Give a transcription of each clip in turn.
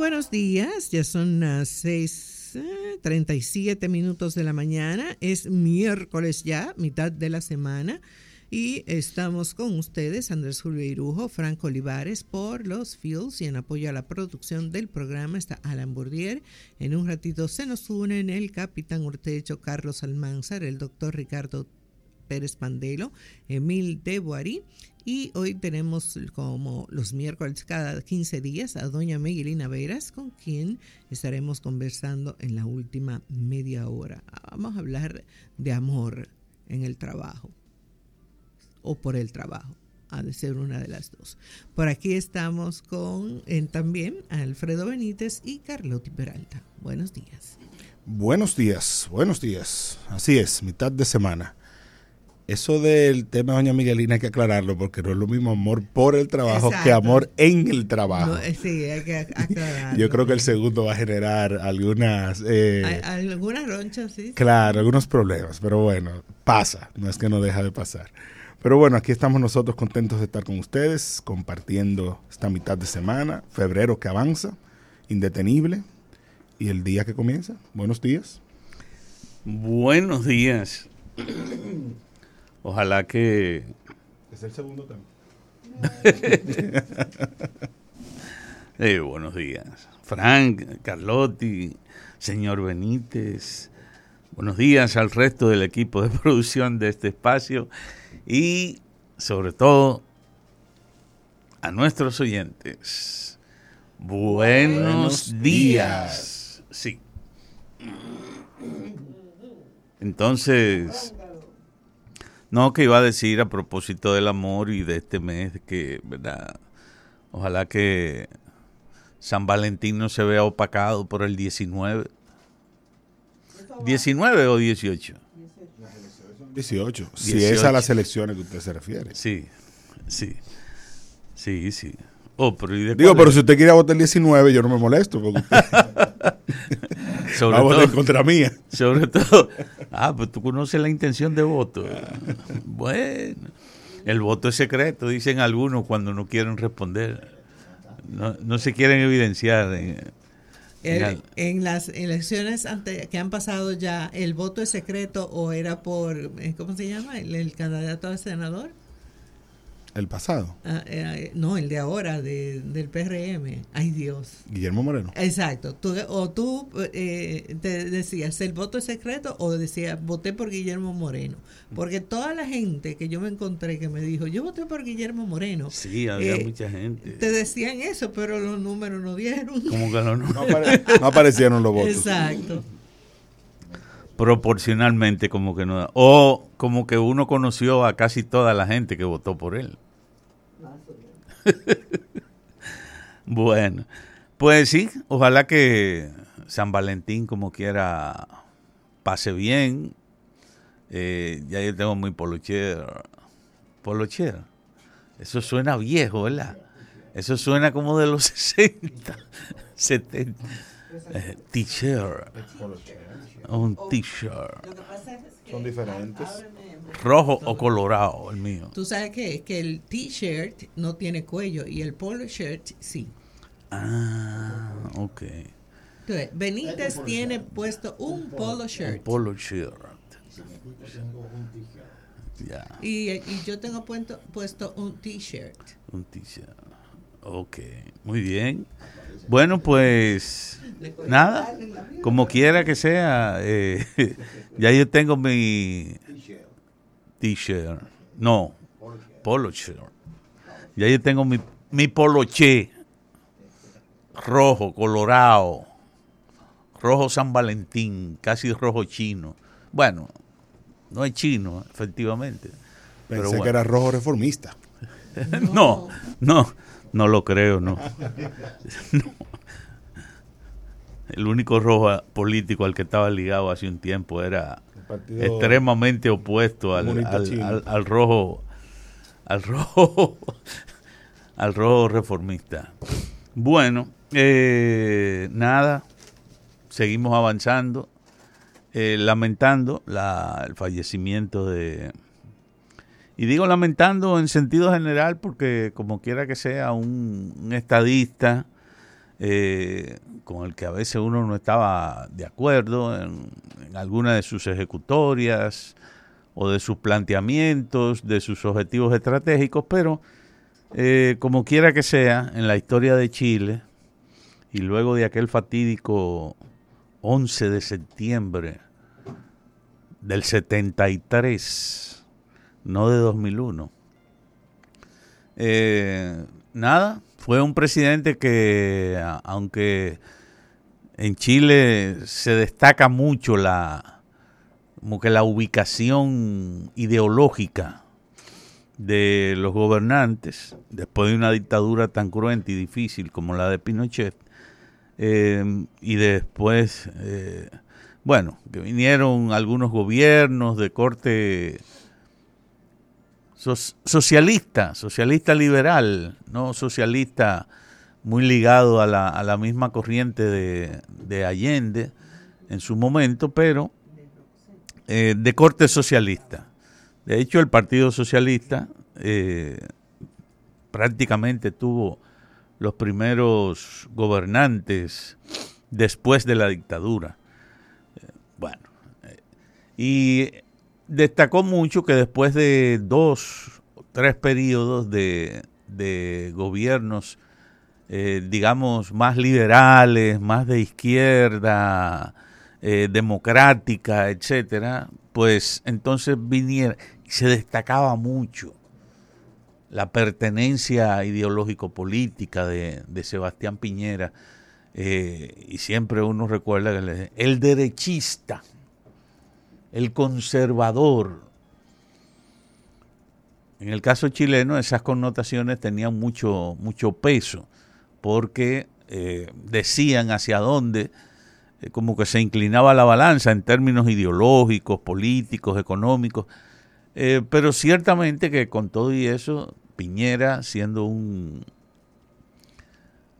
buenos días, ya son las 6.37 minutos de la mañana, es miércoles ya, mitad de la semana. Y estamos con ustedes, Andrés Julio Irujo, Franco Olivares, por los Fields y en apoyo a la producción del programa está Alan Bourdier. En un ratito se nos unen el capitán Urtecho, Carlos Almanzar, el doctor Ricardo Pérez Pandelo, Emil de Boarí. Y hoy tenemos, como los miércoles cada 15 días, a doña Miguelina Veras, con quien estaremos conversando en la última media hora. Vamos a hablar de amor en el trabajo o por el trabajo. Ha de ser una de las dos. Por aquí estamos con también Alfredo Benítez y Carlotti Peralta. Buenos días. Buenos días, buenos días. Así es, mitad de semana. Eso del tema de doña Miguelina hay que aclararlo porque no es lo mismo amor por el trabajo que amor en el trabajo. Eh, sí, hay que aclararlo. Yo creo que el segundo va a generar algunas... Eh, algunas ronchas, sí. Claro, algunos problemas, pero bueno, pasa, no es que no deja de pasar. Pero bueno, aquí estamos nosotros contentos de estar con ustedes, compartiendo esta mitad de semana, febrero que avanza, indetenible, y el día que comienza. Buenos días. Buenos días. Ojalá que... Es el segundo tema. eh, buenos días. Frank, Carlotti, señor Benítez. Buenos días al resto del equipo de producción de este espacio y sobre todo a nuestros oyentes. Buenos, días. Sí. Entonces, no que iba a decir a propósito del amor y de este mes que, ¿verdad? Ojalá que San Valentín no se vea opacado por el 19. ¿19 o 18? 18. Si es a las elecciones que usted se refiere. Sí, sí. Sí, sí. Oh, pero Digo, pero si usted quiere votar el 19, yo no me molesto. Porque sobre a contra mía. Sobre todo. Ah, pues tú conoces la intención de voto. bueno. El voto es secreto, dicen algunos cuando no quieren responder. No, no se quieren evidenciar. En, en las elecciones ante, que han pasado ya, ¿el voto es secreto o era por, eh, ¿cómo se llama? El, candidato a senador. ¿El pasado? Ah, eh, no, el de ahora, de, del PRM. Ay Dios. Guillermo Moreno. Exacto. Tú, o tú eh, te decías, ¿el voto es secreto? O decías, voté por Guillermo Moreno. Porque toda la gente que yo me encontré que me dijo, yo voté por Guillermo Moreno. Sí, había eh, mucha gente. Te decían eso, pero los números no dieron. Como que no, no. no aparecieron los votos. Exacto proporcionalmente como que no o como que uno conoció a casi toda la gente que votó por él. bueno, pues sí, ojalá que San Valentín como quiera pase bien. Eh, ya yo tengo muy polocher. Polocher. Eso suena viejo, ¿verdad? Eso suena como de los 60, 70. Eh, t-shirt un t-shirt. Son diferentes. Rojo o colorado, el mío. Tú sabes que, que el t-shirt no tiene cuello y el polo shirt sí. Ah, ok. Entonces, Benítez tiene puesto un polo shirt. Un polo shirt. Y, y, yo tengo puesto, puesto un t-shirt. Un t-shirt. Ok, muy bien. Bueno, pues nada, como quiera que sea, eh, ya yo tengo mi t-shirt, no, polo shirt. Ya yo tengo mi, mi poloche rojo, colorado, rojo San Valentín, casi rojo chino. Bueno, no es chino, efectivamente. Pensé que era rojo reformista. no, no. No lo creo, no. El único rojo político al que estaba ligado hace un tiempo era extremadamente opuesto al, al, rojo al rojo al rojo reformista. Bueno, eh, nada, seguimos avanzando, eh, lamentando la, el fallecimiento de y digo lamentando en sentido general porque como quiera que sea un, estadista eh, con el que a veces uno no estaba de acuerdo en, alguna de sus ejecutorias o de sus planteamientos, de sus objetivos estratégicos, pero eh, como quiera que sea, en la historia de Chile, y luego de aquel fatídico 11 de septiembre del 73, no de 2001, eh, nada, fue un presidente que, aunque en Chile se destaca mucho la, como que la ubicación ideológica de los gobernantes, después de una dictadura tan cruenta y difícil como la de Pinochet, eh, y después, eh, bueno, que vinieron algunos gobiernos de corte socialista, socialista liberal, no socialista muy ligado a la, a la misma corriente de, de, Allende en su momento, pero eh, de corte socialista. De hecho, el Partido Socialista eh, prácticamente tuvo los primeros gobernantes después de la dictadura. Eh, bueno, y destacó mucho que después de dos, tres periodos de, de gobiernos, digamos, más liberales, más de izquierda, democrática, etcétera, pues entonces viniera, se destacaba mucho la pertenencia ideológico-política de, Sebastián Piñera. Eh, y siempre uno recuerda que el derechista, el conservador. En el caso chileno esas connotaciones tenían mucho, mucho peso, porque eh, decían hacia dónde eh, como que se inclinaba la balanza en términos ideológicos, políticos, económicos. Eh, pero ciertamente que con todo y eso, Piñera, siendo un,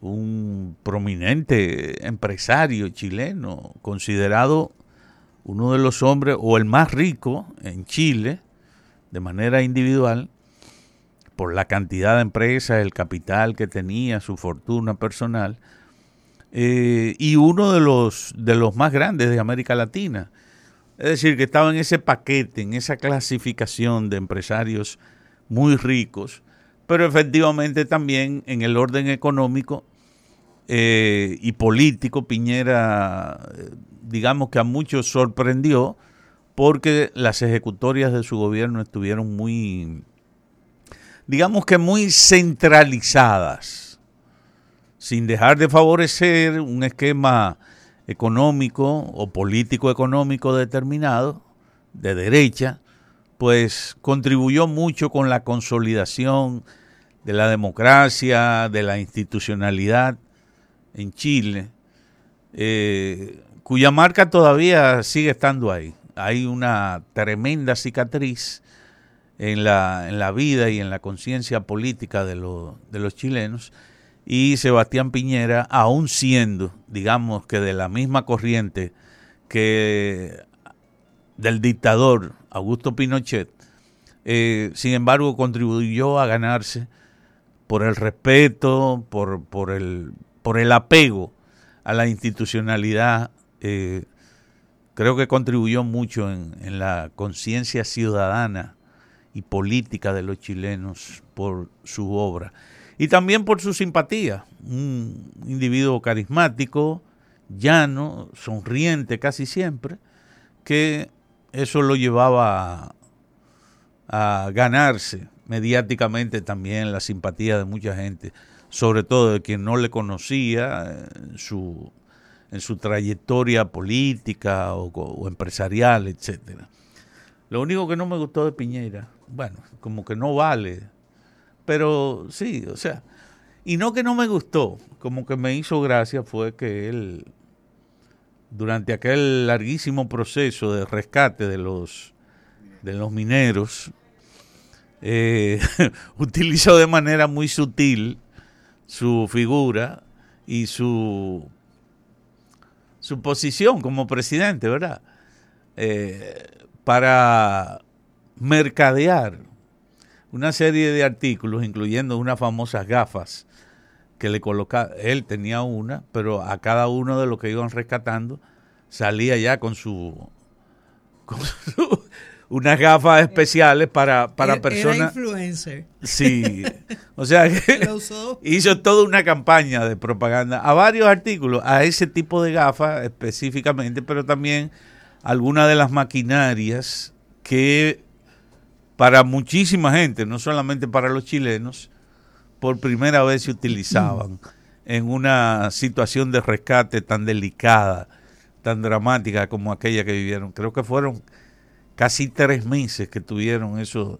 un prominente empresario chileno, considerado uno de los hombres o el más rico en Chile, de manera individual, por la cantidad de empresas, el capital que tenía, su fortuna personal, eh, y uno de los, de los más grandes de América Latina. Es decir, que estaba en ese paquete, en esa clasificación de empresarios muy ricos, pero efectivamente también en el orden económico eh, y político, Piñera, eh, digamos que a muchos sorprendió porque las ejecutorias de su gobierno estuvieron muy, digamos que muy centralizadas, sin dejar de favorecer un esquema económico o político económico determinado, de derecha, pues contribuyó mucho con la consolidación de la democracia, de la institucionalidad en Chile, eh, cuya marca todavía sigue estando ahí. Hay una tremenda cicatriz en la, en la vida y en la conciencia política de, de los chilenos y Sebastián Piñera, aún siendo, digamos que de la misma corriente que del dictador Augusto Pinochet, eh, sin embargo contribuyó a ganarse por el respeto, por, por, el, por el apego a la institucionalidad, eh, creo que contribuyó mucho en, en la conciencia ciudadana y política de los chilenos por su obra y también por su simpatía. Un individuo carismático, llano, sonriente casi siempre, que eso lo llevaba a, ganarse mediáticamente también la simpatía de mucha gente, sobre todo de quien no le conocía en su, en su trayectoria política o, o empresarial, etcétera. Lo único que no me gustó de Piñera, bueno, como que no vale pero sí, o sea, y no que no me gustó, como que me hizo gracia fue que él, durante aquel larguísimo proceso de rescate de los, de los mineros, eh, utilizó de manera muy sutil su figura y su, su posición como presidente, ¿verdad? Eh, para mercadear una serie de artículos, incluyendo unas famosas gafas que le colocaba, él tenía una, pero a cada uno de los que iban rescatando salía ya con su, con su unas gafas especiales para, para personas. Era influencer. Sí. O sea que hizo toda una campaña de propaganda a varios artículos, a ese tipo de gafas específicamente, pero también algunas de las maquinarias que para muchísima gente, no solamente para los chilenos, por primera vez se utilizaban en una situación de rescate tan delicada, tan dramática como aquella que vivieron. Creo que fueron casi tres meses que tuvieron esos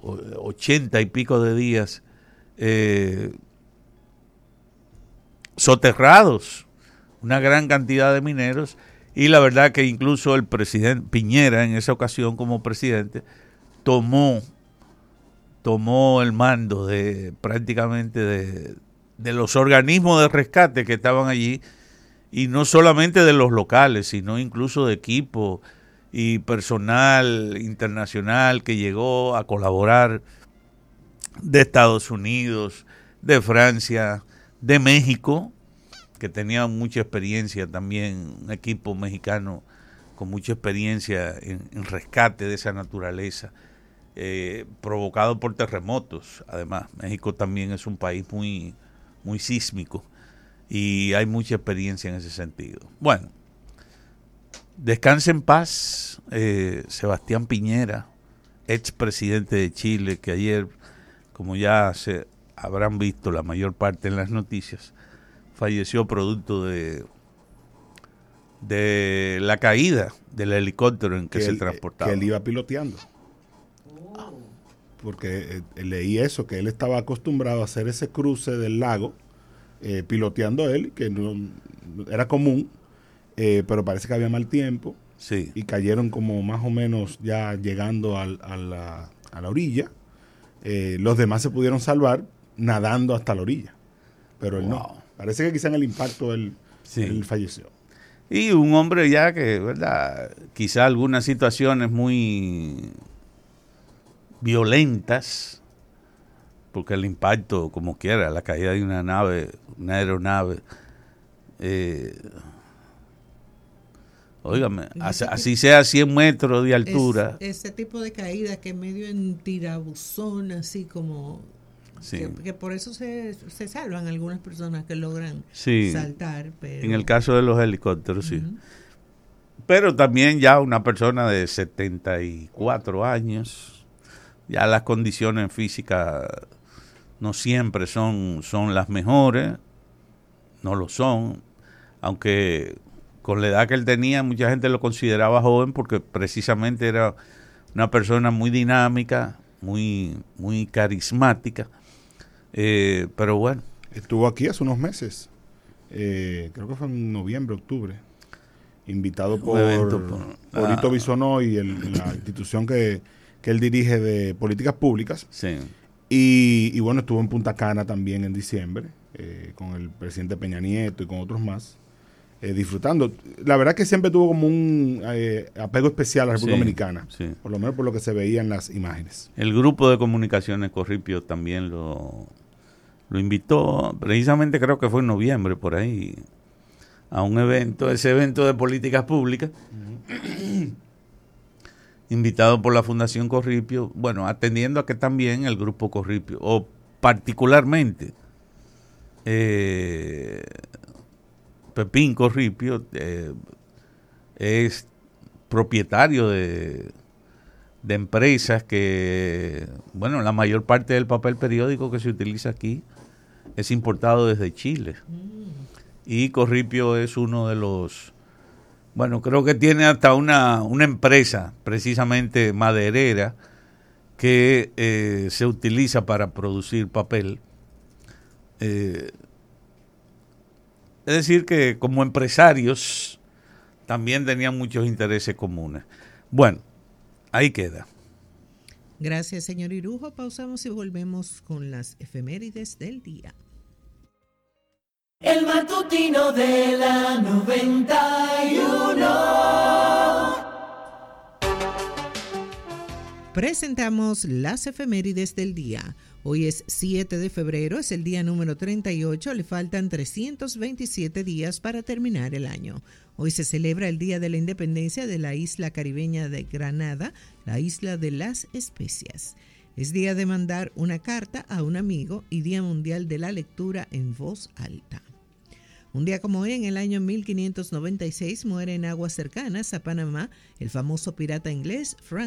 ochenta y pico de días eh, soterrados, una gran cantidad de mineros, y la verdad que incluso el presidente Piñera en esa ocasión como presidente tomó, tomó el mando de prácticamente de, de los organismos de rescate que estaban allí, y no solamente de los locales, sino incluso de equipos y personal internacional que llegó a colaborar de Estados Unidos, de Francia, de México, que tenía mucha experiencia también, un equipo mexicano con mucha experiencia en, rescate de esa naturaleza, eh, provocado por terremotos. Además, México también es un país muy, muy sísmico y hay mucha experiencia en ese sentido. Bueno, Descanse en paz, eh, Sebastián Piñera, ex presidente de Chile, que ayer, como ya se habrán visto la mayor parte en las noticias, falleció producto de, de la caída del helicóptero en que, se transportaba. Que él iba piloteando. Porque eh, leí eso, que él estaba acostumbrado a hacer ese cruce del lago, eh, piloteando él, que no, era común eh, pero parece que había mal tiempo. Sí. Y cayeron como más o menos ya llegando a, la, orilla. Eh, los demás se pudieron salvar nadando hasta la orilla. Pero él no. Parece que quizá en el impacto él, falleció. Y un hombre ya que, ¿verdad? Quizá algunas situaciones muy violentas, porque el impacto, como quiera, la caída de una nave, una aeronave, eh, Óigame, así, sea 100 metros de altura. ese tipo de caída que medio en tirabuzón, así como... Que, por eso se, salvan algunas personas que logran saltar. En el caso de los helicópteros, sí. Pero también ya una persona de 74 años, ya las condiciones físicas no siempre son, son las mejores, no lo son, aunque con la edad que él tenía, mucha gente lo consideraba joven porque precisamente era una persona muy dinámica, muy, muy carismática. Eh, pero bueno. Estuvo aquí hace unos meses, eh, creo que fue en noviembre, octubre, invitado por, por, ah. Bisonó y la institución que, él dirige de políticas públicas. Sí. Y, bueno, estuvo en Punta Cana también en diciembre, eh, con el presidente Peña Nieto y con otros más. Eh, disfrutando. La verdad que siempre tuvo como un eh, apego especial a la República Dominicana, por lo menos por lo que se veía en las imágenes. El grupo de comunicaciones Corripio también lo, lo invitó, precisamente creo que fue en noviembre por ahí, a un evento, ese evento de políticas públicas, invitado por la Fundación Corripio, bueno, atendiendo a que también el grupo Corripio, o particularmente, eh, Pepín Corripio eh, es propietario de, de empresas que, bueno, la mayor parte del papel periódico que se utiliza aquí es importado desde Chile. Mm. Y Corripio es uno de los, bueno, creo que tiene hasta una, una empresa, precisamente maderera, que eh, se utiliza para producir papel. Eh, es decir, que como empresarios también tenían muchos intereses comunes. Bueno, ahí queda. Gracias, señor Irujo. Pausamos y volvemos con las efemérides del día. El matutino de la 91. Presentamos las efemérides del día. Hoy es 7 de febrero, es el día número 38, le faltan 327 días para terminar el año. Hoy se celebra el Día de la Independencia de la isla caribeña de Granada, la isla de las especias. Es día de mandar una carta a un amigo y Día Mundial de la Lectura en voz alta. Un día como hoy, en el año 1596, muere en aguas cercanas a Panamá el famoso pirata inglés Francis